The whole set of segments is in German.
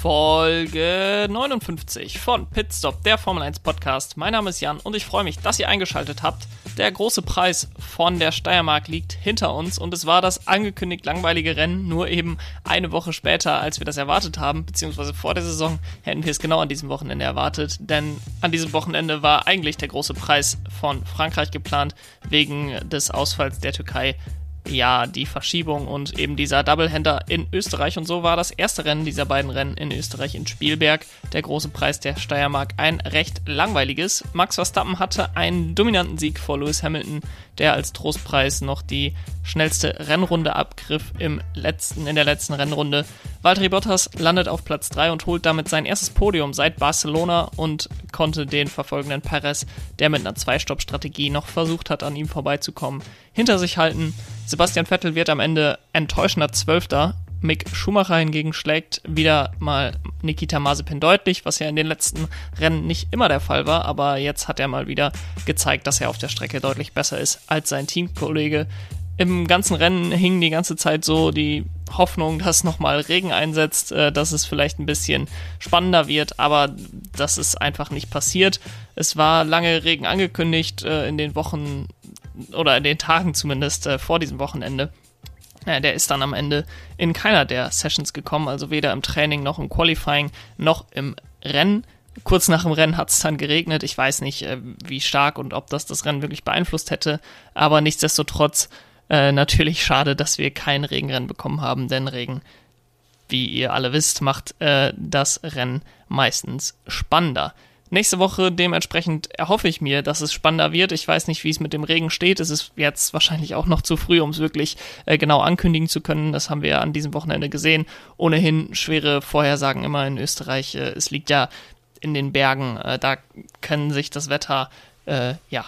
Folge 59 von Pitstop, der Formel 1 Podcast. Mein Name ist Jan und ich freue mich, dass ihr eingeschaltet habt. Der große Preis von der Steiermark liegt hinter uns und es war das angekündigt langweilige Rennen, nur eben eine Woche später, als wir das erwartet haben, beziehungsweise vor der Saison hätten wir es genau an diesem Wochenende erwartet, denn an diesem Wochenende war eigentlich der große Preis von Frankreich geplant, wegen des Ausfalls der Türkei ja, die Verschiebung und eben dieser Doublehander in Österreich. Und so war das erste Rennen dieser beiden Rennen in Österreich in Spielberg, der große Preis der Steiermark, ein recht langweiliges. Max Verstappen hatte einen dominanten Sieg vor Lewis Hamilton, der als Trostpreis noch die schnellste Rennrunde abgriff im letzten, in der letzten Rennrunde. Valtteri Bottas landet auf Platz 3 und holt damit sein erstes Podium seit Barcelona und konnte den verfolgenden Perez, der mit einer Zwei-Stopp-Strategie noch versucht hat, an ihm vorbeizukommen, hinter sich halten. Sebastian Vettel wird am Ende enttäuschender Zwölfter. Mick Schumacher hingegen schlägt wieder mal Nikita Mazepin deutlich, was ja in den letzten Rennen nicht immer der Fall war, aber jetzt hat er mal wieder gezeigt, dass er auf der Strecke deutlich besser ist als sein Teamkollege. Im ganzen Rennen hing die ganze Zeit so die Hoffnung, dass nochmal Regen einsetzt, äh, dass es vielleicht ein bisschen spannender wird, aber das ist einfach nicht passiert. Es war lange Regen angekündigt äh, in den Wochen oder in den Tagen zumindest äh, vor diesem Wochenende. Ja, der ist dann am Ende in keiner der Sessions gekommen, also weder im Training noch im Qualifying noch im Rennen. Kurz nach dem Rennen hat es dann geregnet. Ich weiß nicht, äh, wie stark und ob das das Rennen wirklich beeinflusst hätte, aber nichtsdestotrotz äh, natürlich schade, dass wir kein Regenrennen bekommen haben, denn Regen, wie ihr alle wisst, macht äh, das Rennen meistens spannender. Nächste Woche dementsprechend erhoffe ich mir, dass es spannender wird. Ich weiß nicht, wie es mit dem Regen steht. Es ist jetzt wahrscheinlich auch noch zu früh, um es wirklich äh, genau ankündigen zu können. Das haben wir an diesem Wochenende gesehen. Ohnehin schwere Vorhersagen immer in Österreich. Äh, es liegt ja in den Bergen. Äh, da können sich das Wetter äh, ja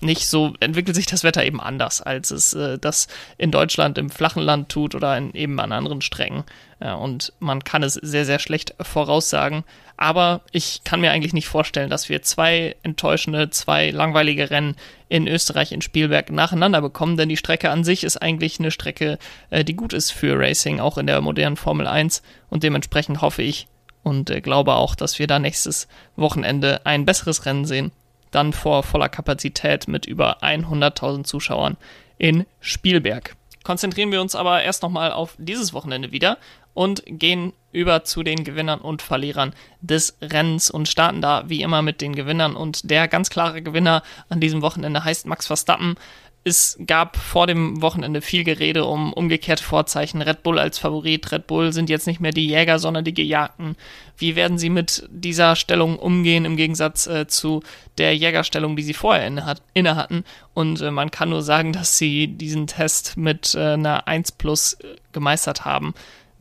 nicht so, entwickelt sich das Wetter eben anders, als es äh, das in Deutschland im flachen Land tut oder in, eben an anderen Strecken. Ja, und man kann es sehr, sehr schlecht voraussagen. Aber ich kann mir eigentlich nicht vorstellen, dass wir zwei enttäuschende, zwei langweilige Rennen in Österreich in Spielberg nacheinander bekommen, denn die Strecke an sich ist eigentlich eine Strecke, äh, die gut ist für Racing, auch in der modernen Formel 1. Und dementsprechend hoffe ich und äh, glaube auch, dass wir da nächstes Wochenende ein besseres Rennen sehen dann vor voller Kapazität mit über 100.000 Zuschauern in Spielberg. Konzentrieren wir uns aber erst nochmal auf dieses Wochenende wieder und gehen über zu den Gewinnern und Verlierern des Rennens und starten da wie immer mit den Gewinnern. Und der ganz klare Gewinner an diesem Wochenende heißt Max Verstappen es gab vor dem Wochenende viel Gerede um umgekehrte Vorzeichen. Red Bull als Favorit. Red Bull sind jetzt nicht mehr die Jäger, sondern die Gejagten. Wie werden sie mit dieser Stellung umgehen im Gegensatz äh, zu der Jägerstellung, die sie vorher inne, hatten? Und äh, man kann nur sagen, dass sie diesen Test mit äh, einer 1 plus äh, gemeistert haben.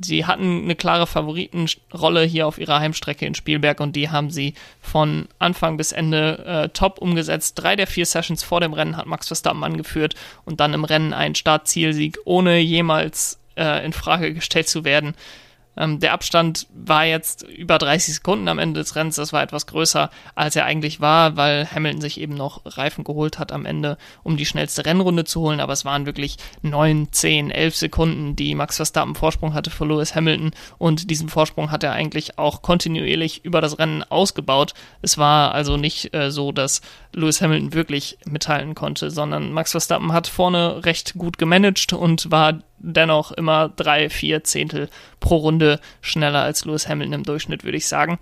Sie hatten eine klare Favoritenrolle hier auf ihrer Heimstrecke in Spielberg und die haben sie von Anfang bis Ende äh, top umgesetzt. Drei der vier Sessions vor dem Rennen hat Max Verstappen angeführt und dann im Rennen ein Startzielsieg, ohne jemals äh, in Frage gestellt zu werden. Ähm, der Abstand war jetzt über 30 Sekunden am Ende des Rennens. Das war etwas größer, als er eigentlich war, weil Hamilton sich eben noch Reifen geholt hat am Ende, um die schnellste Rennrunde zu holen. Aber es waren wirklich 9, 10, 11 Sekunden, die Max Verstappen Vorsprung hatte vor Lewis Hamilton. Und diesen Vorsprung hat er eigentlich auch kontinuierlich über das Rennen ausgebaut. Es war also nicht äh, so, dass Lewis Hamilton wirklich mithalten konnte, sondern Max Verstappen hat vorne recht gut gemanagt und war dennoch immer drei, vier Zehntel pro Runde schneller als Lewis Hamilton im Durchschnitt, würde ich sagen.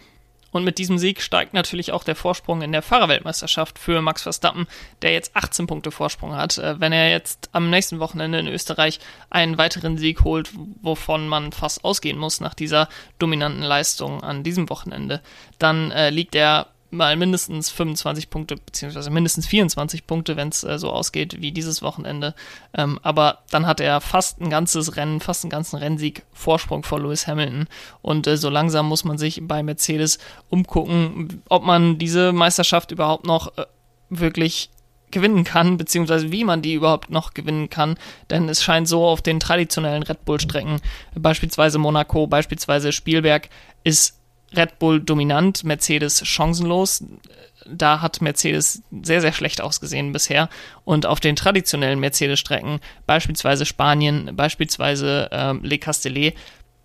Und mit diesem Sieg steigt natürlich auch der Vorsprung in der Fahrerweltmeisterschaft für Max Verstappen, der jetzt 18 Punkte Vorsprung hat. Äh, wenn er jetzt am nächsten Wochenende in Österreich einen weiteren Sieg holt, wovon man fast ausgehen muss nach dieser dominanten Leistung an diesem Wochenende, dann äh, liegt er mal mindestens 25 Punkte, beziehungsweise mindestens 24 Punkte, wenn es äh, so ausgeht wie dieses Wochenende. Ähm, aber dann hat er fast ein ganzes Rennen, fast einen ganzen Rennsieg Vorsprung vor Lewis Hamilton. Und äh, so langsam muss man sich bei Mercedes umgucken, ob man diese Meisterschaft überhaupt noch äh, wirklich gewinnen kann, beziehungsweise wie man die überhaupt noch gewinnen kann. Denn es scheint so auf den traditionellen Red Bull-Strecken, beispielsweise Monaco, beispielsweise Spielberg, ist Red Bull dominant, Mercedes chancenlos. Da hat Mercedes sehr, sehr schlecht ausgesehen bisher. Und auf den traditionellen Mercedes-Strecken, beispielsweise Spanien, beispielsweise ähm, Le Castellet,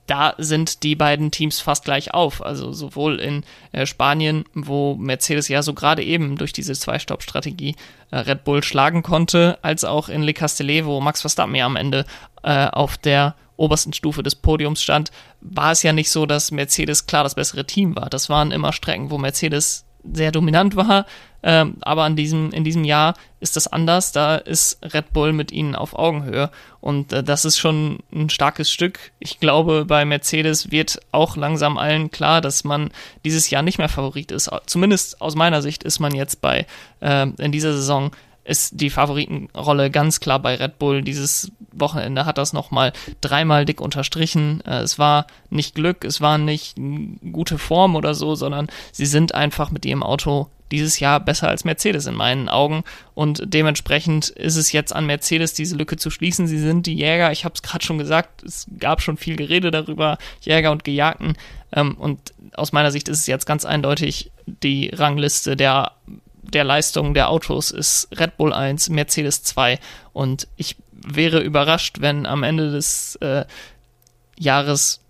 da sind die beiden Teams fast gleich auf. Also sowohl in äh, Spanien, wo Mercedes ja so gerade eben durch diese Zwei-Stopp-Strategie äh, Red Bull schlagen konnte, als auch in Le Castellet, wo Max Verstappen ja am Ende äh, auf der obersten Stufe des Podiums stand, war es ja nicht so, dass Mercedes klar das bessere Team war. Das waren immer Strecken, wo Mercedes sehr dominant war, ähm, aber an diesem, in diesem Jahr ist das anders. Da ist Red Bull mit ihnen auf Augenhöhe und äh, das ist schon ein starkes Stück. Ich glaube, bei Mercedes wird auch langsam allen klar, dass man dieses Jahr nicht mehr Favorit ist. Zumindest aus meiner Sicht ist man jetzt bei äh, in dieser Saison ist die Favoritenrolle ganz klar bei Red Bull. Dieses Wochenende hat das nochmal dreimal dick unterstrichen. Äh, es war nicht Glück, es war nicht gute Form oder so, sondern sie sind einfach mit ihrem Auto dieses Jahr besser als Mercedes in meinen Augen. Und dementsprechend ist es jetzt an Mercedes, diese Lücke zu schließen. Sie sind die Jäger, ich habe es gerade schon gesagt, es gab schon viel Gerede darüber, Jäger und Gejagten. Ähm, und aus meiner Sicht ist es jetzt ganz eindeutig die Rangliste der der Leistung der Autos ist Red Bull 1, Mercedes 2 und ich wäre überrascht, wenn am Ende des äh, Jahres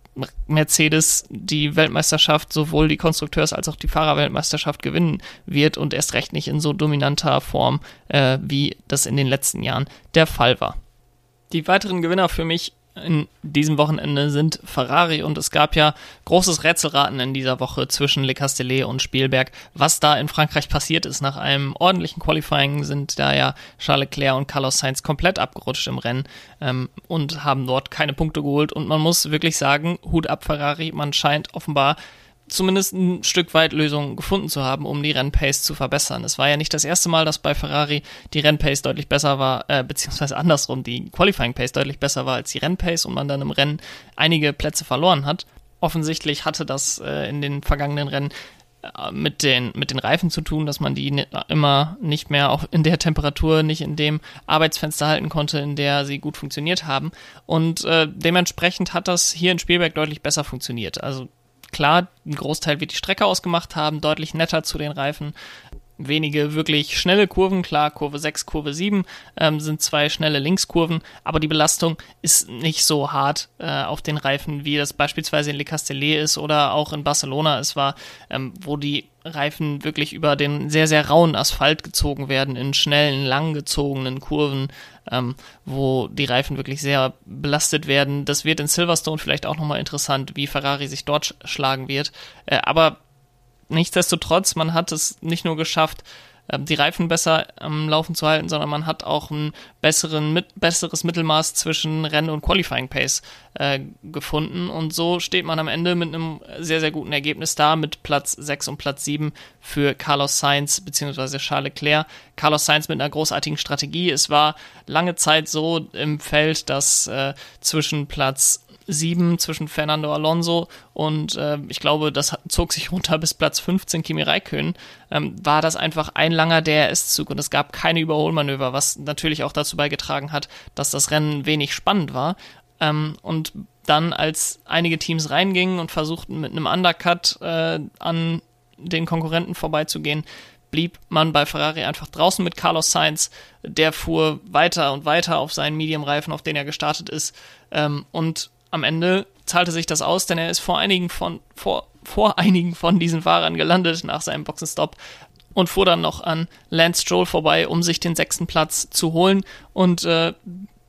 Mercedes die Weltmeisterschaft, sowohl die Konstrukteurs- als auch die Fahrerweltmeisterschaft gewinnen wird und erst recht nicht in so dominanter Form, äh, wie das in den letzten Jahren der Fall war. Die weiteren Gewinner für mich in diesem Wochenende sind Ferrari und es gab ja großes Rätselraten in dieser Woche zwischen Le Castellet und Spielberg. Was da in Frankreich passiert ist, nach einem ordentlichen Qualifying sind da ja Charles Leclerc und Carlos Sainz komplett abgerutscht im Rennen ähm, und haben dort keine Punkte geholt und man muss wirklich sagen, Hut ab Ferrari, man scheint offenbar zumindest ein Stück weit Lösungen gefunden zu haben, um die Rennpace zu verbessern. Es war ja nicht das erste Mal, dass bei Ferrari die Rennpace deutlich besser war, äh, beziehungsweise andersrum, die Qualifying Pace deutlich besser war als die Rennpace und man dann im Rennen einige Plätze verloren hat. Offensichtlich hatte das äh, in den vergangenen Rennen äh, mit den, mit den Reifen zu tun, dass man die immer nicht mehr auch in der Temperatur, nicht in dem Arbeitsfenster halten konnte, in der sie gut funktioniert haben. Und äh, dementsprechend hat das hier in Spielberg deutlich besser funktioniert. Also Klar, ein Großteil wird die Strecke ausgemacht haben, deutlich netter zu den Reifen. Wenige wirklich schnelle Kurven, klar, Kurve 6, Kurve 7 ähm, sind zwei schnelle Linkskurven, aber die Belastung ist nicht so hart äh, auf den Reifen, wie das beispielsweise in Le Castellet ist oder auch in Barcelona es war, ähm, wo die Reifen wirklich über den sehr, sehr rauen Asphalt gezogen werden, in schnellen, langgezogenen Kurven, ähm, wo die Reifen wirklich sehr belastet werden. Das wird in Silverstone vielleicht auch nochmal interessant, wie Ferrari sich dort schlagen wird. Äh, aber nichtsdestotrotz, man hat es nicht nur geschafft, die Reifen besser am Laufen zu halten, sondern man hat auch ein besseren, mit, besseres Mittelmaß zwischen Rennen und Qualifying Pace äh, gefunden. Und so steht man am Ende mit einem sehr, sehr guten Ergebnis da, mit Platz 6 und Platz 7 für Carlos Sainz bzw. Charles Leclerc. Carlos Sainz mit einer großartigen Strategie. Es war lange Zeit so im Feld, dass äh, zwischen Platz 7 zwischen Fernando Alonso und äh, ich glaube, das zog sich runter bis Platz 15 Kimi Räikkönen, ähm, war das einfach ein langer DRS-Zug und es gab keine Überholmanöver, was natürlich auch dazu beigetragen hat, dass das Rennen wenig spannend war. Ähm, und dann, als einige Teams reingingen und versuchten mit einem Undercut äh, an den Konkurrenten vorbeizugehen, blieb man bei Ferrari einfach draußen mit Carlos Sainz. Der fuhr weiter und weiter auf seinen Medium-Reifen, auf den er gestartet ist. Ähm, und am Ende zahlte sich das aus, denn er ist vor einigen von, vor, vor einigen von diesen Fahrern gelandet nach seinem Boxenstopp und fuhr dann noch an Lance Stroll vorbei, um sich den sechsten Platz zu holen. Und äh,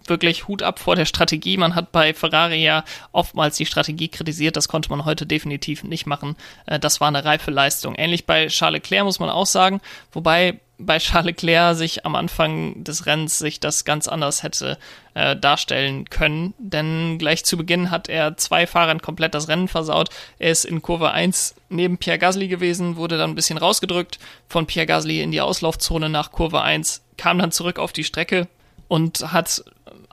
wirklich Hut ab vor der Strategie. Man hat bei Ferrari ja oftmals die Strategie kritisiert, das konnte man heute definitiv nicht machen. Äh, das war eine reife Leistung. Ähnlich bei Charles Leclerc muss man auch sagen, wobei bei Charles Leclerc sich am Anfang des Rennens sich das ganz anders hätte äh, darstellen können, denn gleich zu Beginn hat er zwei Fahrern komplett das Rennen versaut. Er ist in Kurve 1 neben Pierre Gasly gewesen, wurde dann ein bisschen rausgedrückt von Pierre Gasly in die Auslaufzone nach Kurve 1, kam dann zurück auf die Strecke und hat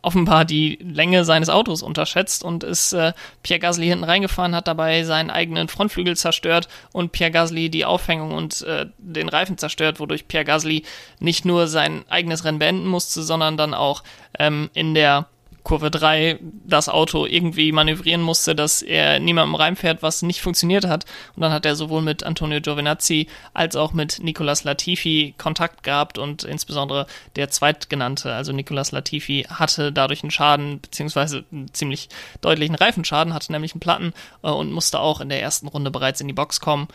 offenbar die Länge seines Autos unterschätzt und ist äh, Pierre Gasly hinten reingefahren, hat dabei seinen eigenen Frontflügel zerstört und Pierre Gasly die Aufhängung und äh, den Reifen zerstört, wodurch Pierre Gasly nicht nur sein eigenes Rennen beenden musste, sondern dann auch ähm, in der Kurve 3 das Auto irgendwie manövrieren musste, dass er niemandem reinfährt, was nicht funktioniert hat. Und dann hat er sowohl mit Antonio Giovinazzi als auch mit Nicolas Latifi Kontakt gehabt und insbesondere der zweitgenannte, also Nicolas Latifi, hatte dadurch einen Schaden, beziehungsweise einen ziemlich deutlichen Reifenschaden, hatte nämlich einen Platten äh, und musste auch in der ersten Runde bereits in die Box kommen.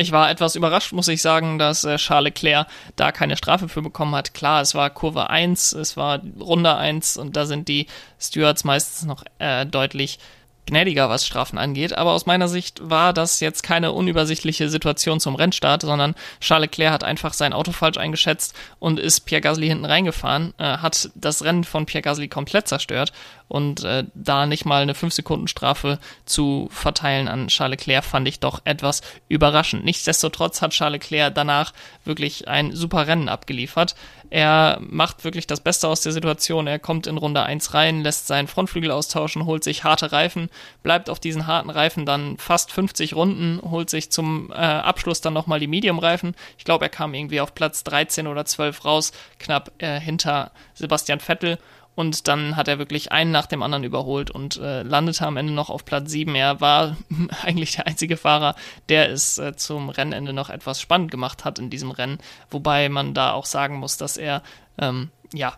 Ich war etwas überrascht, muss ich sagen, dass äh, Charles Leclerc da keine Strafe für bekommen hat. Klar, es war Kurve 1, es war Runde 1 und da sind die Stewards meistens noch äh, deutlich gnädiger, was Strafen angeht. Aber aus meiner Sicht war das jetzt keine unübersichtliche Situation zum Rennstart, sondern Charles Leclerc hat einfach sein Auto falsch eingeschätzt und ist Pierre Gasly hinten reingefahren, äh, hat das Rennen von Pierre Gasly komplett zerstört und äh, da nicht mal eine 5-Sekunden-Strafe zu verteilen an Charles Leclerc fand ich doch etwas überraschend. Nichtsdestotrotz hat Charles Leclerc danach wirklich ein super Rennen abgeliefert. Er macht wirklich das Beste aus der Situation. Er kommt in Runde 1 rein, lässt seinen Frontflügel austauschen, holt sich harte Reifen, bleibt auf diesen harten Reifen dann fast 50 Runden, holt sich zum äh, Abschluss dann nochmal die Medium-Reifen. Ich glaube, er kam irgendwie auf Platz 13 oder 12 raus, knapp äh, hinter Sebastian Vettel und dann hat er wirklich einen nach dem anderen überholt und äh, landete am Ende noch auf Platz 7. Er war eigentlich der einzige Fahrer, der es äh, zum Rennende noch etwas spannend gemacht hat in diesem Rennen, wobei man da auch sagen muss, dass er ähm, ja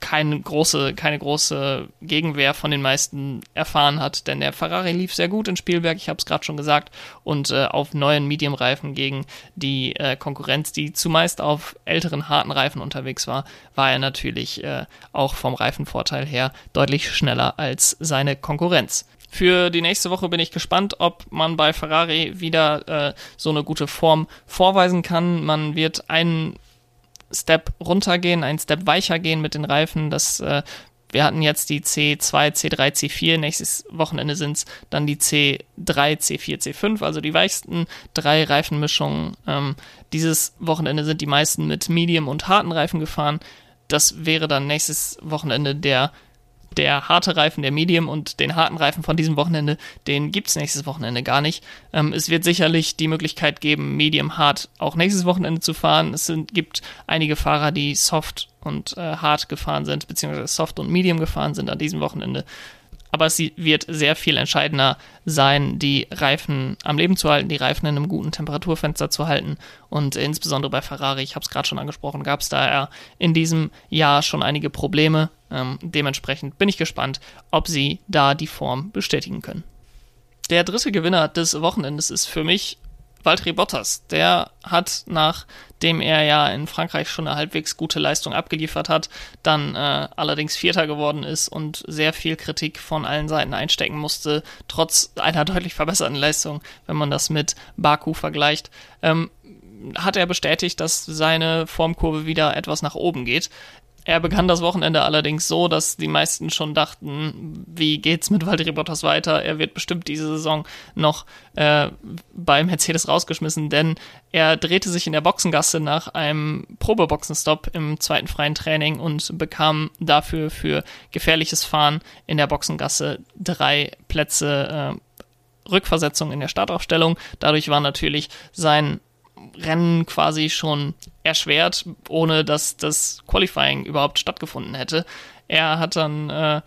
keine große, keine große Gegenwehr von den meisten erfahren hat, denn der Ferrari lief sehr gut in Spielberg, ich habe es gerade schon gesagt, und äh, auf neuen Medium-Reifen gegen die äh, Konkurrenz, die zumeist auf älteren harten Reifen unterwegs war, war er natürlich äh, auch vom Reifenvorteil her deutlich schneller als seine Konkurrenz. Für die nächste Woche bin ich gespannt, ob man bei Ferrari wieder äh, so eine gute Form vorweisen kann. Man wird einen Step runtergehen, einen Step weicher gehen mit den Reifen. Das, äh, wir hatten jetzt die C2, C3, C4. Nächstes Wochenende sind es dann die C3, C4, C5, also die weichsten drei Reifenmischungen. Ähm, dieses Wochenende sind die meisten mit Medium und harten Reifen gefahren. Das wäre dann nächstes Wochenende der der harte Reifen, der Medium und den harten Reifen von diesem Wochenende, den gibt es nächstes Wochenende gar nicht. Ähm, es wird sicherlich die Möglichkeit geben, Medium Hard auch nächstes Wochenende zu fahren. Es sind, gibt einige Fahrer, die Soft und äh, Hard gefahren sind, beziehungsweise Soft und Medium gefahren sind an diesem Wochenende aber es wird sehr viel entscheidender sein, die Reifen am Leben zu halten, die Reifen in einem guten Temperaturfenster zu halten. Und insbesondere bei Ferrari, ich habe es gerade schon angesprochen, gab es da in diesem Jahr schon einige Probleme. Ähm, dementsprechend bin ich gespannt, ob sie da die Form bestätigen können. Der dritte Gewinner des Wochenendes ist für mich Valtteri Bottas, der hat, nachdem er ja in Frankreich schon eine halbwegs gute Leistung abgeliefert hat, dann äh, allerdings Vierter geworden ist und sehr viel Kritik von allen Seiten einstecken musste, trotz einer deutlich verbesserten Leistung, wenn man das mit Baku vergleicht. Ähm, hat er bestätigt, dass seine Formkurve wieder etwas nach oben geht. Er begann das Wochenende allerdings so, dass die meisten schon dachten, wie geht's mit Valtteri Bottas weiter? Er wird bestimmt diese Saison noch äh, bei Mercedes rausgeschmissen, denn er drehte sich in der Boxengasse nach einem Probeboxenstopp im zweiten freien Training und bekam dafür für gefährliches Fahren in der Boxengasse drei Plätze äh, Rückversetzung in der Startaufstellung. Dadurch war natürlich sein Rennen quasi schon erschwert, ohne dass das Qualifying überhaupt stattgefunden hätte. Er hat dann äh,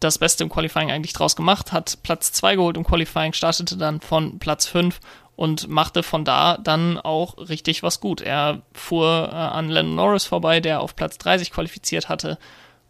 das Beste im Qualifying eigentlich draus gemacht, hat Platz 2 geholt im Qualifying, startete dann von Platz 5 und machte von da dann auch richtig was gut. Er fuhr äh, an Lennon Norris vorbei, der auf Platz 30 qualifiziert hatte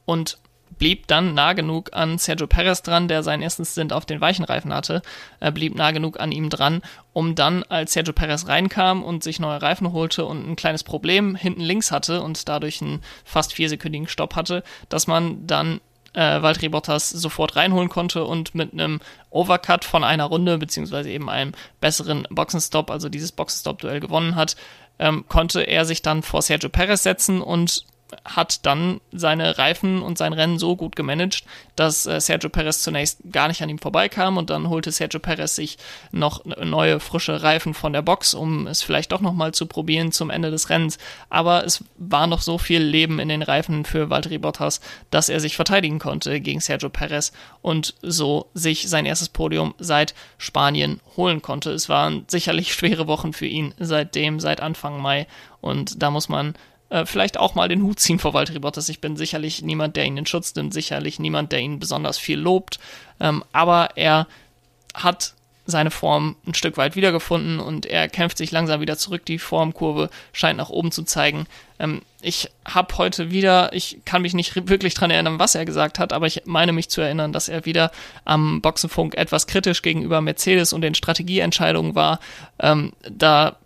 und blieb dann nah genug an Sergio Perez dran, der seinen ersten Stint auf den weichen Reifen hatte, er blieb nah genug an ihm dran, um dann, als Sergio Perez reinkam und sich neue Reifen holte und ein kleines Problem hinten links hatte und dadurch einen fast viersekündigen Stopp hatte, dass man dann äh, Valtteri Bottas sofort reinholen konnte und mit einem Overcut von einer Runde, beziehungsweise eben einem besseren Boxenstopp, also dieses Boxenstopp-Duell gewonnen hat, ähm, konnte er sich dann vor Sergio Perez setzen und hat dann seine Reifen und sein Rennen so gut gemanagt, dass äh, Sergio Perez zunächst gar nicht an ihm vorbeikam und dann holte Sergio Perez sich noch neue frische Reifen von der Box, um es vielleicht doch nochmal zu probieren zum Ende des Rennens. Aber es war noch so viel Leben in den Reifen für Valtteri Bottas, dass er sich verteidigen konnte gegen Sergio Perez und so sich sein erstes Podium seit Spanien holen konnte. Es waren sicherlich schwere Wochen für ihn seitdem, seit Anfang Mai und da muss man äh, vielleicht auch mal den Hut ziehen vor Valtteri Bottas. Ich bin sicherlich niemand, der ihn in Schutz nimmt, sicherlich niemand, der ihn besonders viel lobt, ähm, aber er hat seine Form ein Stück weit wiedergefunden und er kämpft sich langsam wieder zurück. Die Formkurve scheint nach oben zu zeigen. Ähm, ich habe heute wieder, ich kann mich nicht wirklich dran erinnern, was er gesagt hat, aber ich meine mich zu erinnern, dass er wieder am Boxenfunk etwas kritisch gegenüber Mercedes und den Strategieentscheidungen war. Ähm, da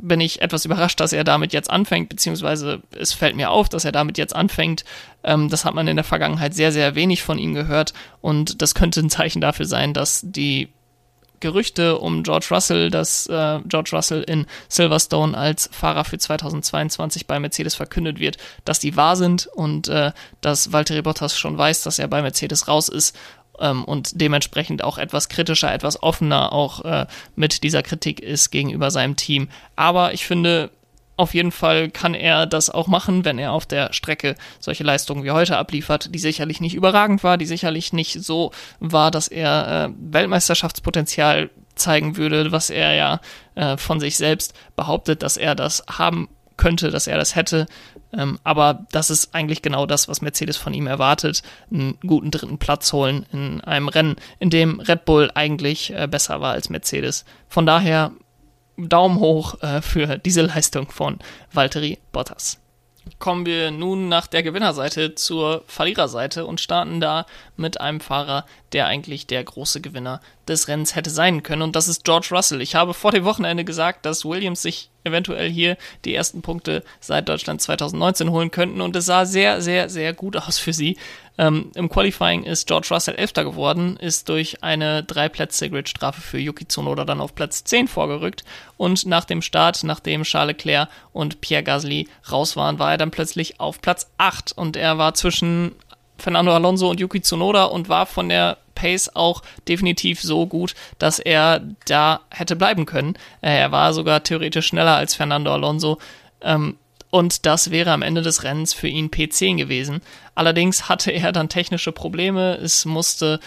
bin ich etwas überrascht, dass er damit jetzt anfängt, beziehungsweise es fällt mir auf, dass er damit jetzt anfängt. Ähm, das hat man in der Vergangenheit sehr, sehr wenig von ihm gehört und das könnte ein Zeichen dafür sein, dass die Gerüchte um George Russell, dass äh, George Russell in Silverstone als Fahrer für 2022 bei Mercedes verkündet wird, dass die wahr sind und äh, dass Valtteri Bottas schon weiß, dass er bei Mercedes raus ist ähm, und dementsprechend auch etwas kritischer, etwas offener auch äh, mit dieser Kritik ist gegenüber seinem Team. Aber ich finde, auf jeden Fall kann er das auch machen, wenn er auf der Strecke solche Leistungen wie heute abliefert, die sicherlich nicht überragend war, die sicherlich nicht so war, dass er äh, Weltmeisterschaftspotenzial zeigen würde, was er ja äh, von sich selbst behauptet, dass er das haben könnte, dass er das hätte. Ähm, aber das ist eigentlich genau das, was Mercedes von ihm erwartet. Einen guten dritten Platz holen in einem Rennen, in dem Red Bull eigentlich äh, besser war als Mercedes. Von daher Daumen hoch äh, für diese Leistung von Valtteri Bottas. Kommen wir nun nach der Gewinnerseite zur Verliererseite und starten da mit einem Fahrer, der eigentlich der große Gewinner des Rennens hätte sein können. Und das ist George Russell. Ich habe vor dem Wochenende gesagt, dass Williams sich eventuell hier die ersten Punkte seit Deutschland 2019 holen könnten. Und es sah sehr, sehr, sehr gut aus für sie. Ähm, Im Qualifying ist George Russell Elfter geworden, ist durch eine drei Plätze Grid-Strafe für Yuki Tsunoda dann auf Platz 10 vorgerückt. Und nach dem Start, nachdem Charles Leclerc und Pierre Gasly raus waren, war er dann plötzlich auf Platz 8. Und er war zwischen Fernando Alonso und Yuki Tsunoda und war von der Pace auch definitiv so gut, dass er da hätte bleiben können. Äh, er war sogar theoretisch schneller als Fernando Alonso. Ähm, und das wäre am Ende des Rennens für ihn P10 gewesen. Allerdings hatte er dann technische Probleme. Es musste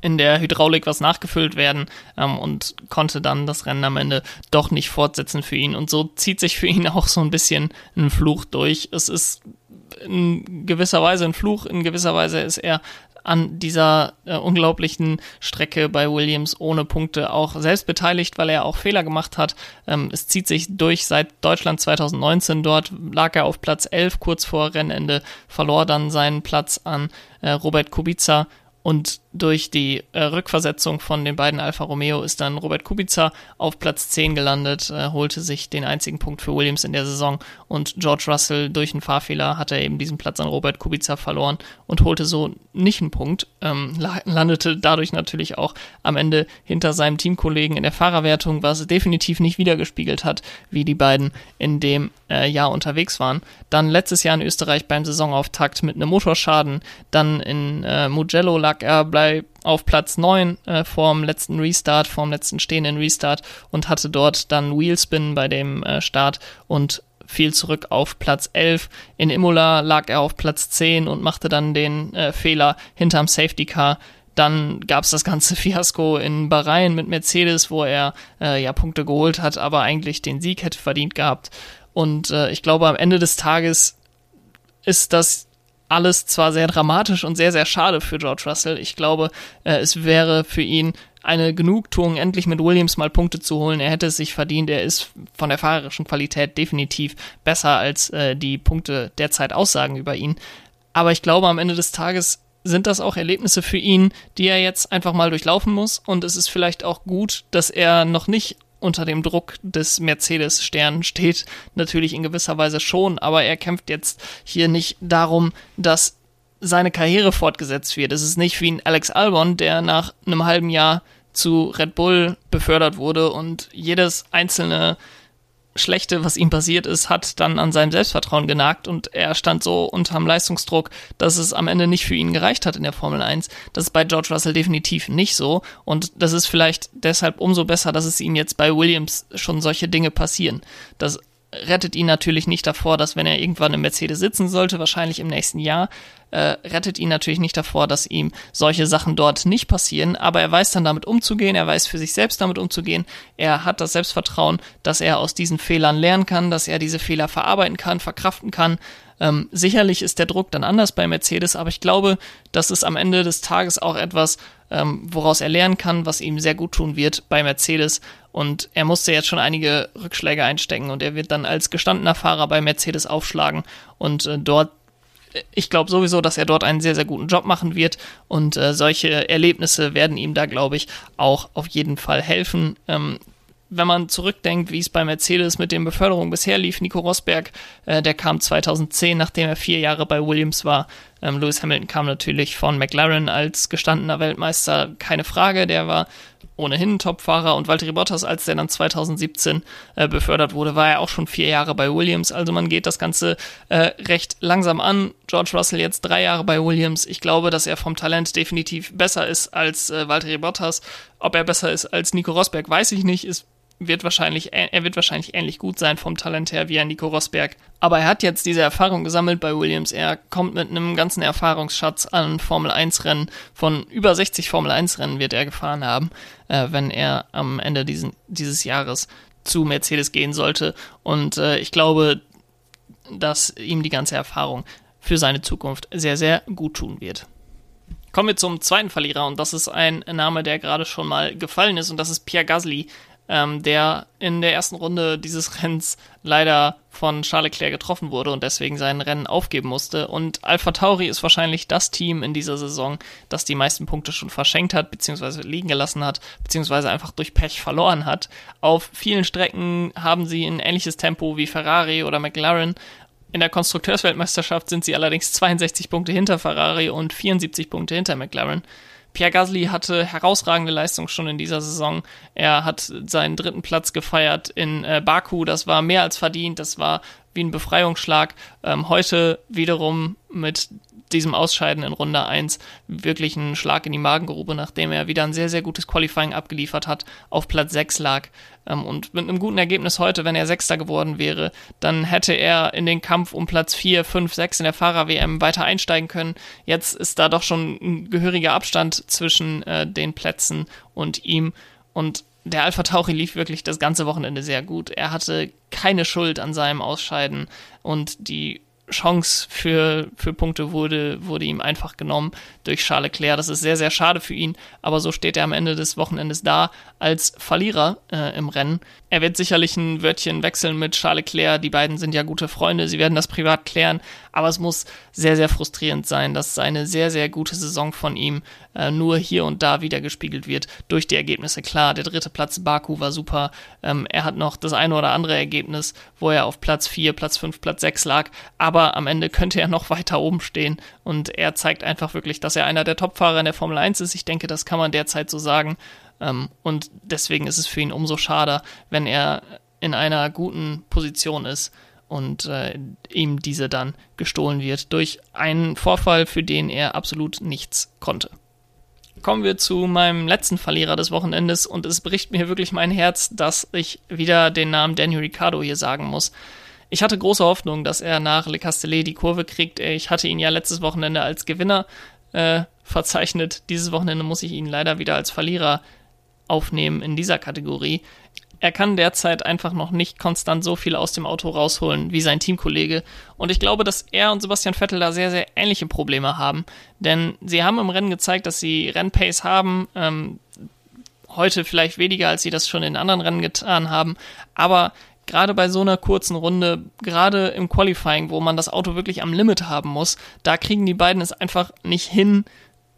in der Hydraulik was nachgefüllt werden ähm, und konnte dann das Rennen am Ende doch nicht fortsetzen für ihn. Und so zieht sich für ihn auch so ein bisschen ein Fluch durch. Es ist in gewisser Weise ein Fluch, in gewisser Weise ist er an dieser äh, unglaublichen Strecke bei Williams ohne Punkte auch selbst beteiligt, weil er auch Fehler gemacht hat. Ähm, es zieht sich durch seit Deutschland 2019. Dort lag er auf Platz 11 kurz vor Rennende, verlor dann seinen Platz an äh, Robert Kubica und durch die äh, Rückversetzung von den beiden Alfa Romeo ist dann Robert Kubica auf Platz 10 gelandet, äh, holte sich den einzigen Punkt für Williams in der Saison und George Russell durch einen Fahrfehler hat er eben diesen Platz an Robert Kubica verloren und holte so nicht einen Punkt, ähm, landete dadurch natürlich auch am Ende hinter seinem Teamkollegen in der Fahrerwertung, was definitiv nicht wiedergespiegelt hat, wie die beiden in dem äh, Jahr unterwegs waren. Dann letztes Jahr in Österreich beim Saisonauftakt mit einem Motorschaden, dann in äh, Mugello lag er bei auf Platz 9 äh, vorm letzten Restart, vorm letzten stehenden Restart und hatte dort dann Wheelspin bei dem äh, Start und fiel zurück auf Platz 11. In Imola lag er auf Platz 10 und machte dann den äh, Fehler hinterm Safety Car. Dann gab es das ganze Fiasko in Bahrain mit Mercedes, wo er äh, ja Punkte geholt hat, aber eigentlich den Sieg hätte verdient gehabt. Und äh, ich glaube, am Ende des Tages ist das alles zwar sehr dramatisch und sehr, sehr schade für George Russell. Ich glaube, äh, es wäre für ihn eine Genugtuung, endlich mit Williams mal Punkte zu holen. Er hätte es sich verdient. Er ist von der fahrerischen Qualität definitiv besser als äh, die Punkte derzeit aussagen über ihn. Aber ich glaube, am Ende des Tages sind das auch Erlebnisse für ihn, die er jetzt einfach mal durchlaufen muss. Und es ist vielleicht auch gut, dass er noch nicht unter dem Druck des Mercedes-Stern steht, natürlich in gewisser Weise schon, aber er kämpft jetzt hier nicht darum, dass seine Karriere fortgesetzt wird. Es ist nicht wie ein Alex Albon, der nach einem halben Jahr zu Red Bull befördert wurde und jedes einzelne Schlechte, was ihm passiert ist, hat dann an seinem Selbstvertrauen genagt und er stand so unterm Leistungsdruck, dass es am Ende nicht für ihn gereicht hat in der Formel 1. Das ist bei George Russell definitiv nicht so und das ist vielleicht deshalb umso besser, dass es ihm jetzt bei Williams schon solche Dinge passieren. Dass rettet ihn natürlich nicht davor, dass wenn er irgendwann im Mercedes sitzen sollte, wahrscheinlich im nächsten Jahr, äh, rettet ihn natürlich nicht davor, dass ihm solche Sachen dort nicht passieren, aber er weiß dann damit umzugehen, er weiß für sich selbst damit umzugehen, er hat das Selbstvertrauen, dass er aus diesen Fehlern lernen kann, dass er diese Fehler verarbeiten kann, verkraften kann. Ähm, sicherlich ist der Druck dann anders bei Mercedes, aber ich glaube, das ist am Ende des Tages auch etwas, ähm, woraus er lernen kann, was ihm sehr gut tun wird bei Mercedes. Und er musste jetzt schon einige Rückschläge einstecken und er wird dann als gestandener Fahrer bei Mercedes aufschlagen und äh, dort ich glaube sowieso, dass er dort einen sehr, sehr guten Job machen wird und äh, solche Erlebnisse werden ihm da, glaube ich, auch auf jeden Fall helfen. Ähm, wenn man zurückdenkt, wie es bei Mercedes mit den Beförderungen bisher lief, Nico Rosberg, äh, der kam 2010, nachdem er vier Jahre bei Williams war. Ähm, Lewis Hamilton kam natürlich von McLaren als gestandener Weltmeister, keine Frage, der war ohnehin Topfahrer und Valtteri Bottas, als der dann 2017 äh, befördert wurde, war er auch schon vier Jahre bei Williams. Also man geht das Ganze äh, recht langsam an. George Russell jetzt drei Jahre bei Williams. Ich glaube, dass er vom Talent definitiv besser ist als äh, Valtteri Bottas. Ob er besser ist als Nico Rosberg, weiß ich nicht. Ist wird wahrscheinlich, er wird wahrscheinlich ähnlich gut sein vom Talent her wie ein Nico Rosberg. Aber er hat jetzt diese Erfahrung gesammelt bei Williams. Er kommt mit einem ganzen Erfahrungsschatz an Formel 1 Rennen. Von über 60 Formel 1 Rennen wird er gefahren haben, äh, wenn er am Ende diesen, dieses Jahres zu Mercedes gehen sollte. Und äh, ich glaube, dass ihm die ganze Erfahrung für seine Zukunft sehr, sehr gut tun wird. Kommen wir zum zweiten Verlierer und das ist ein Name, der gerade schon mal gefallen ist und das ist Pierre Gasly ähm, der in der ersten Runde dieses Rennens leider von Charles Leclerc getroffen wurde und deswegen sein Rennen aufgeben musste. Und Alpha Tauri ist wahrscheinlich das Team in dieser Saison, das die meisten Punkte schon verschenkt hat, beziehungsweise liegen gelassen hat, beziehungsweise einfach durch Pech verloren hat. Auf vielen Strecken haben sie ein ähnliches Tempo wie Ferrari oder McLaren. In der Konstrukteursweltmeisterschaft sind sie allerdings 62 Punkte hinter Ferrari und 74 Punkte hinter McLaren. Pierre Gasly hatte herausragende Leistung schon in dieser Saison. Er hat seinen dritten Platz gefeiert in äh, Baku. Das war mehr als verdient. Das war wie ein Befreiungsschlag. Ähm, heute wiederum mit diesem Ausscheiden in Runde 1 wirklich ein Schlag in die Magengrube, nachdem er wieder ein sehr, sehr gutes Qualifying abgeliefert hat, auf Platz 6 lag. Ähm, und mit einem guten Ergebnis heute, wenn er Sechster geworden wäre, dann hätte er in den Kampf um Platz 4, 5, 6 in der Fahrer-WM weiter einsteigen können. Jetzt ist da doch schon ein gehöriger Abstand zwischen äh, den Plätzen und ihm. Und der Alpha Tauri lief wirklich das ganze Wochenende sehr gut. Er hatte keine Schuld an seinem Ausscheiden und die Chance für, für Punkte wurde, wurde ihm einfach genommen durch Charles Leclerc. Das ist sehr, sehr schade für ihn, aber so steht er am Ende des Wochenendes da als Verlierer äh, im Rennen. Er wird sicherlich ein Wörtchen wechseln mit Charles Leclerc. Die beiden sind ja gute Freunde, sie werden das privat klären, aber es muss sehr, sehr frustrierend sein, dass seine sehr, sehr gute Saison von ihm äh, nur hier und da wieder gespiegelt wird durch die Ergebnisse. Klar, der dritte Platz Baku war super. Ähm, er hat noch das eine oder andere Ergebnis, wo er auf Platz 4, Platz 5, Platz 6 lag, aber am Ende könnte er noch weiter oben stehen und er zeigt einfach wirklich, dass er einer der Topfahrer in der Formel 1 ist. Ich denke, das kann man derzeit so sagen. Ähm, und deswegen ist es für ihn umso schade, wenn er in einer guten Position ist und äh, ihm diese dann gestohlen wird durch einen Vorfall, für den er absolut nichts konnte. Kommen wir zu meinem letzten Verlierer des Wochenendes und es bricht mir wirklich mein Herz, dass ich wieder den Namen Daniel Ricciardo hier sagen muss. Ich hatte große Hoffnung, dass er nach Le Castellet die Kurve kriegt. Ich hatte ihn ja letztes Wochenende als Gewinner äh, verzeichnet. Dieses Wochenende muss ich ihn leider wieder als Verlierer aufnehmen in dieser Kategorie. Er kann derzeit einfach noch nicht konstant so viel aus dem Auto rausholen wie sein Teamkollege. Und ich glaube, dass er und Sebastian Vettel da sehr, sehr ähnliche Probleme haben. Denn sie haben im Rennen gezeigt, dass sie Rennpace haben. Ähm, heute vielleicht weniger, als sie das schon in anderen Rennen getan haben. Aber gerade bei so einer kurzen Runde, gerade im Qualifying, wo man das Auto wirklich am Limit haben muss, da kriegen die beiden es einfach nicht hin,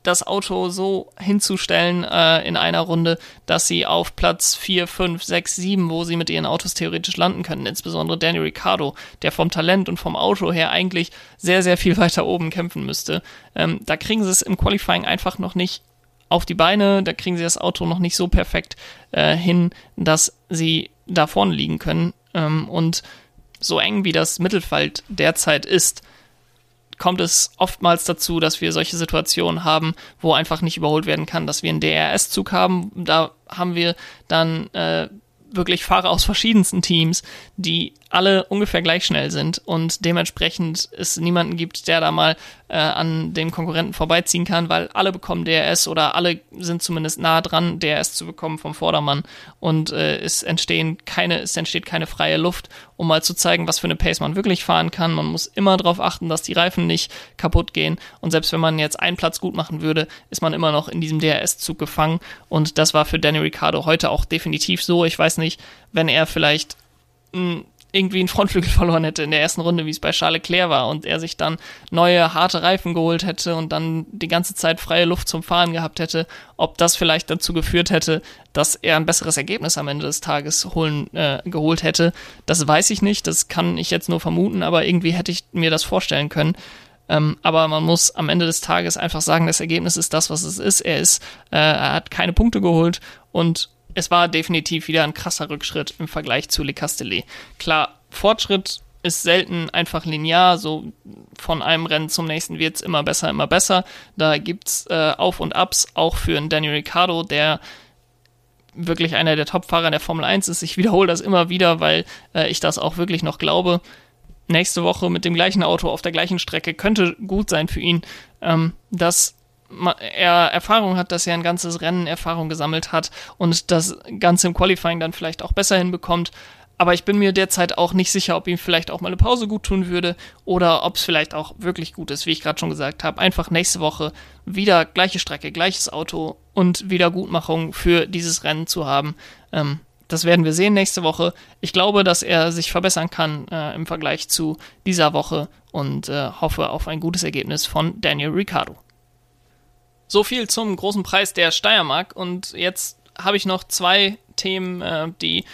das Auto so hinzustellen äh, in einer Runde, dass sie auf Platz 4, 5, 6, 7, wo sie mit ihren Autos theoretisch landen können, insbesondere Daniel Ricciardo, der vom Talent und vom Auto her eigentlich sehr, sehr viel weiter oben kämpfen müsste. Ähm, da kriegen sie es im Qualifying einfach noch nicht auf die Beine, da kriegen sie das Auto noch nicht so perfekt äh, hin, dass sie da vorne liegen können. Ähm, und so eng wie das Mittelfeld derzeit ist, kommt es oftmals dazu, dass wir solche Situationen haben, wo einfach nicht überholt werden kann, dass wir einen DRS-Zug haben. Da haben wir dann äh, wirklich Fahrer aus verschiedensten Teams, die alle ungefähr gleich schnell sind und dementsprechend es niemanden gibt, der da mal äh, an den Konkurrenten vorbeiziehen kann, weil alle bekommen DRS oder alle sind zumindest nah dran, DRS zu bekommen vom Vordermann und äh, es entstehen keine, es entsteht keine freie Luft, um mal zu zeigen, was für eine Pace man wirklich fahren kann. Man muss immer darauf achten, dass die Reifen nicht kaputt gehen und selbst wenn man jetzt einen Platz gut machen würde, ist man immer noch in diesem DRS-Zug gefangen und das war für Danny Ricciardo heute auch definitiv so. Ich weiß nicht, wenn er vielleicht mh, hm, irgendwie einen Frontflügel verloren hätte in der ersten Runde, wie es bei Charles Leclerc war, und er sich dann neue harte Reifen geholt hätte und dann die ganze Zeit freie Luft zum Fahren gehabt hätte, ob das vielleicht dazu geführt hätte, dass er ein besseres Ergebnis am Ende des Tages holen, äh, geholt hätte, das weiß ich nicht, das kann ich jetzt nur vermuten, aber irgendwie hätte ich mir das vorstellen können. Ähm, aber man muss am Ende des Tages einfach sagen, das Ergebnis ist das, was es ist. Er ist, äh, er hat keine Punkte geholt und es war definitiv wieder ein krasser Rückschritt im Vergleich zu Le Castellet. Klar, Fortschritt ist selten einfach linear, so von einem Rennen zum nächsten wird es immer besser, immer besser. Da gibt's äh, Auf und Abs, auch für einen Daniel Ricciardo, der wirklich einer der Topfahrer der Formel 1 ist. Ich wiederhole das immer wieder, weil äh, ich das auch wirklich noch glaube. Nächste Woche mit dem gleichen Auto auf der gleichen Strecke könnte gut sein für ihn. Ähm, das er Erfahrung hat, dass er ein ganzes Rennen Erfahrung gesammelt hat und das Ganze im Qualifying dann vielleicht auch besser hinbekommt. Aber ich bin mir derzeit auch nicht sicher, ob ihm vielleicht auch mal eine Pause gut tun würde oder ob es vielleicht auch wirklich gut ist, wie ich gerade schon gesagt habe. Einfach nächste Woche wieder gleiche Strecke, gleiches Auto und Wiedergutmachung für dieses Rennen zu haben. Ähm, das werden wir sehen nächste Woche. Ich glaube, dass er sich verbessern kann äh, im Vergleich zu dieser Woche und äh, hoffe auf ein gutes Ergebnis von Daniel Ricciardo. So viel zum großen Preis der Steiermark. Und jetzt habe ich noch zwei Themen, äh, die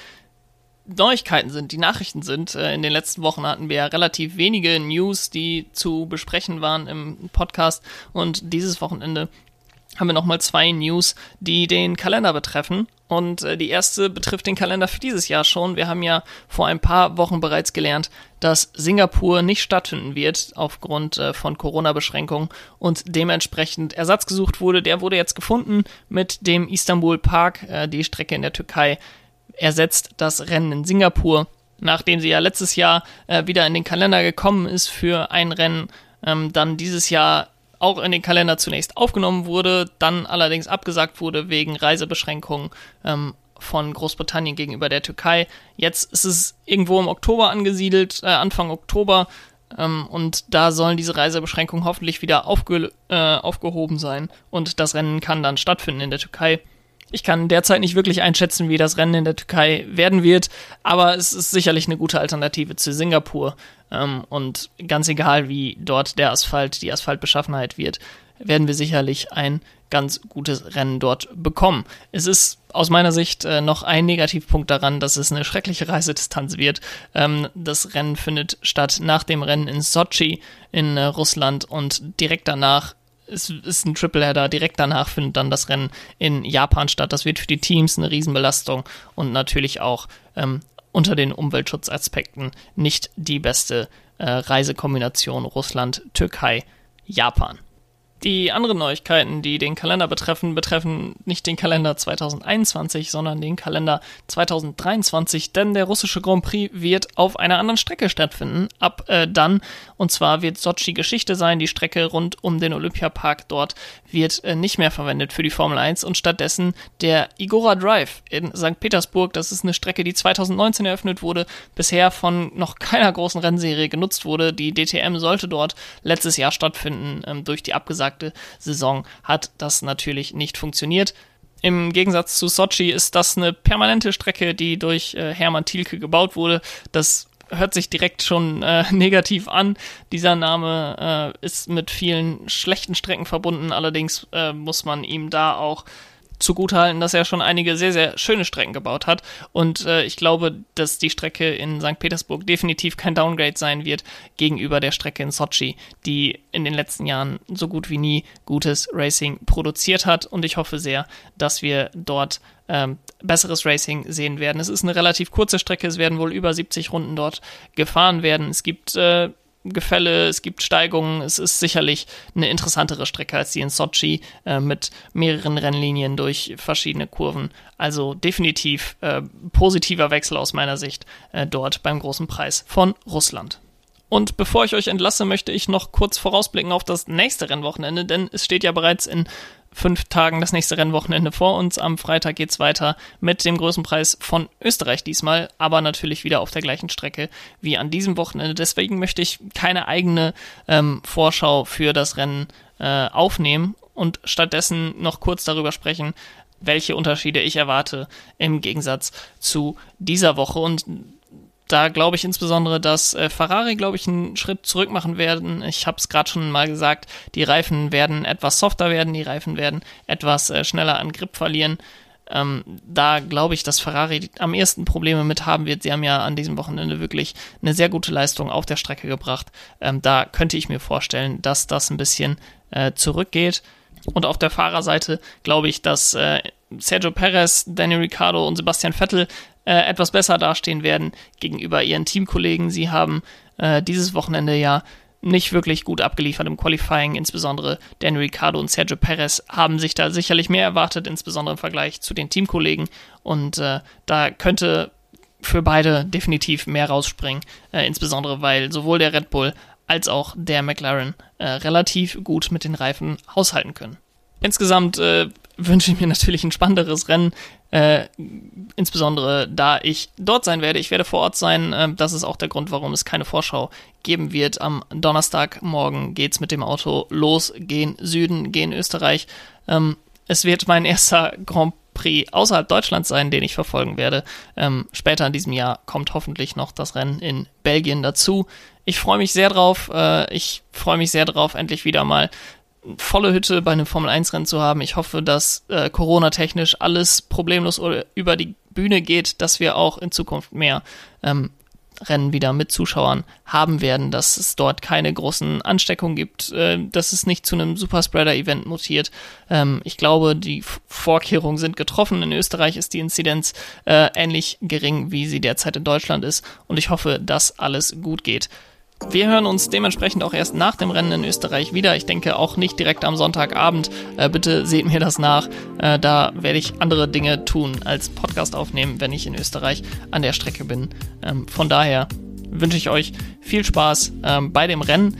Neuigkeiten sind, die Nachrichten sind. Äh, in den letzten Wochen hatten wir relativ wenige News, die zu besprechen waren im Podcast. Und dieses Wochenende haben wir nochmal zwei News, die den Kalender betreffen. Und äh, die erste betrifft den Kalender für dieses Jahr schon. Wir haben ja vor ein paar Wochen bereits gelernt, dass Singapur nicht stattfinden wird aufgrund äh, von Corona-Beschränkungen und dementsprechend Ersatz gesucht wurde. Der wurde jetzt gefunden mit dem Istanbul Park. Äh, die Strecke in der Türkei ersetzt das Rennen in Singapur. Nachdem sie ja letztes Jahr wieder in den Kalender gekommen ist für ein Rennen, ähm, dann dieses Jahr auch in den Kalender zunächst aufgenommen wurde, dann allerdings abgesagt wurde wegen Reisebeschränkungen ähm, von Großbritannien gegenüber der Türkei. Jetzt ist es irgendwo im Oktober angesiedelt, äh, Anfang Oktober. Ähm, und da sollen diese Reisebeschränkungen hoffentlich wieder aufge äh, aufgehoben sein. Und das Rennen kann dann stattfinden in der Türkei. Ich kann derzeit nicht wirklich einschätzen, wie das Rennen in der Türkei werden wird, aber es ist sicherlich eine gute Alternative zu Singapur. Ähm, und ganz egal, wie dort der Asphalt, die Asphaltbeschaffenheit wird, werden wir sicherlich ein ganz gutes Rennen dort bekommen. Es ist aus meiner Sicht äh, noch ein Negativpunkt daran, dass es eine schreckliche Reisedistanz wird. Ähm, das Rennen findet statt nach dem Rennen in Sochi in äh, Russland und direkt danach es ist ein Tripleheader. Direkt danach findet dann das Rennen in Japan statt. Das wird für die Teams eine Riesenbelastung und natürlich auch ähm, unter den Umweltschutzaspekten nicht die beste äh, Reisekombination Russland, Türkei, Japan. Die anderen Neuigkeiten, die den Kalender betreffen, betreffen nicht den Kalender 2021, sondern den Kalender 2023, denn der russische Grand Prix wird auf einer anderen Strecke stattfinden. Ab äh, dann, und zwar wird Sochi Geschichte sein, die Strecke rund um den Olympiapark dort wird äh, nicht mehr verwendet für die Formel 1 und stattdessen der Igora Drive in St. Petersburg. Das ist eine Strecke, die 2019 eröffnet wurde, bisher von noch keiner großen Rennserie genutzt wurde. Die DTM sollte dort letztes Jahr stattfinden ähm, durch die abgesagte besagte Saison hat das natürlich nicht funktioniert. Im Gegensatz zu Sochi ist das eine permanente Strecke, die durch äh, Hermann Thielke gebaut wurde. Das hört sich direkt schon äh, negativ an. Dieser Name äh, ist mit vielen schlechten Strecken verbunden. Allerdings äh, muss man ihm da auch zugutehalten, dass er schon einige sehr, sehr schöne Strecken gebaut hat. Und äh, ich glaube, dass die Strecke in St. Petersburg definitiv kein Downgrade sein wird gegenüber der Strecke in Sochi, die in den letzten Jahren so gut wie nie gutes Racing produziert hat. Und ich hoffe sehr, dass wir dort ähm, besseres Racing sehen werden. Es ist eine relativ kurze Strecke, es werden wohl über 70 Runden dort gefahren werden. Es gibt äh, Gefälle, es gibt Steigungen. Es ist sicherlich eine interessantere Strecke als die in Sochi äh, mit mehreren Rennlinien durch verschiedene Kurven. Also definitiv äh, positiver Wechsel aus meiner Sicht äh, dort beim großen Preis von Russland. Und bevor ich euch entlasse, möchte ich noch kurz vorausblicken auf das nächste Rennwochenende, denn es steht ja bereits in fünf Tagen das nächste Rennwochenende vor uns. Am Freitag geht's weiter mit dem größten Preis von Österreich diesmal, aber natürlich wieder auf der gleichen Strecke wie an diesem Wochenende. Deswegen möchte ich keine eigene ähm, Vorschau für das Rennen äh, aufnehmen und stattdessen noch kurz darüber sprechen, welche Unterschiede ich erwarte im Gegensatz zu dieser Woche. Und da glaube ich insbesondere, dass äh, Ferrari, glaube ich, einen Schritt zurück machen werden. Ich habe es gerade schon mal gesagt, die Reifen werden etwas softer werden, die Reifen werden etwas äh, schneller an Grip verlieren. Ähm, da glaube ich, dass Ferrari am ersten Probleme mit haben wird. Sie haben ja an diesem Wochenende wirklich eine sehr gute Leistung auf der Strecke gebracht. Ähm, da könnte ich mir vorstellen, dass das ein bisschen äh, zurückgeht. Und auf der Fahrerseite glaube ich, dass äh, Sergio Perez, Danny Ricciardo und Sebastian Vettel äh, etwas besser dastehen werden gegenüber ihren Teamkollegen. Sie haben äh, dieses Wochenende ja nicht wirklich gut abgeliefert im Qualifying. Insbesondere Daniel Ricciardo und Sergio Perez haben sich da sicherlich mehr erwartet, insbesondere im Vergleich zu den Teamkollegen. Und äh, da könnte für beide definitiv mehr rausspringen, äh, insbesondere weil sowohl der Red Bull als auch der McLaren äh, relativ gut mit den Reifen haushalten können. Insgesamt äh, wünsche ich mir natürlich ein spannenderes Rennen, äh, insbesondere da ich dort sein werde. Ich werde vor Ort sein. Äh, das ist auch der Grund, warum es keine Vorschau geben wird. Am Donnerstagmorgen geht's mit dem Auto los, gehen Süden, gehen Österreich. Ähm, es wird mein erster Grand Prix außerhalb Deutschlands sein, den ich verfolgen werde. Ähm, später in diesem Jahr kommt hoffentlich noch das Rennen in Belgien dazu. Ich freue mich sehr drauf. Äh, ich freue mich sehr drauf, endlich wieder mal volle Hütte bei einem Formel-1-Rennen zu haben. Ich hoffe, dass äh, Corona-technisch alles problemlos über die Bühne geht, dass wir auch in Zukunft mehr ähm, Rennen wieder mit Zuschauern haben werden, dass es dort keine großen Ansteckungen gibt, äh, dass es nicht zu einem Superspreader-Event mutiert. Ähm, ich glaube, die Vorkehrungen sind getroffen. In Österreich ist die Inzidenz äh, ähnlich gering, wie sie derzeit in Deutschland ist. Und ich hoffe, dass alles gut geht. Wir hören uns dementsprechend auch erst nach dem Rennen in Österreich wieder. Ich denke auch nicht direkt am Sonntagabend. Äh, bitte seht mir das nach. Äh, da werde ich andere Dinge tun als Podcast aufnehmen, wenn ich in Österreich an der Strecke bin. Ähm, von daher wünsche ich euch viel Spaß ähm, bei dem Rennen.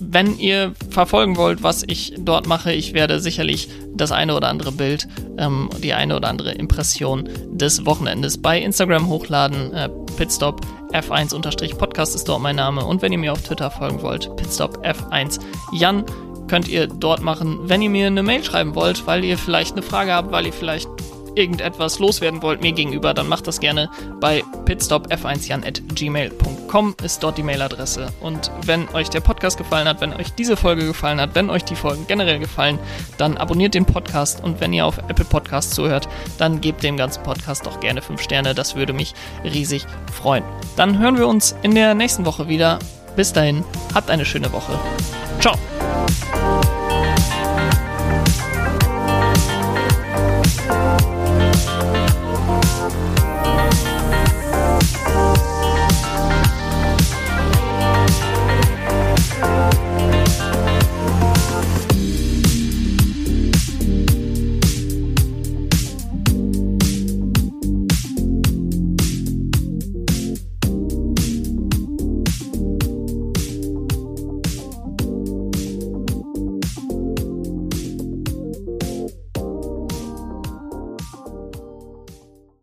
Wenn ihr verfolgen wollt, was ich dort mache, ich werde sicherlich das eine oder andere Bild, ähm, die eine oder andere Impression des Wochenendes bei Instagram hochladen. Äh, Pitstop F1-Podcast ist dort mein Name. Und wenn ihr mir auf Twitter folgen wollt, Pitstop F1 Jan könnt ihr dort machen. Wenn ihr mir eine Mail schreiben wollt, weil ihr vielleicht eine Frage habt, weil ihr vielleicht irgendetwas loswerden wollt mir gegenüber, dann macht das gerne bei pitstopf1jan.gmail.com ist dort die Mailadresse. Und wenn euch der Podcast gefallen hat, wenn euch diese Folge gefallen hat, wenn euch die Folgen generell gefallen, dann abonniert den Podcast und wenn ihr auf Apple Podcasts zuhört, dann gebt dem ganzen Podcast doch gerne 5 Sterne. Das würde mich riesig freuen. Dann hören wir uns in der nächsten Woche wieder. Bis dahin, habt eine schöne Woche. Ciao.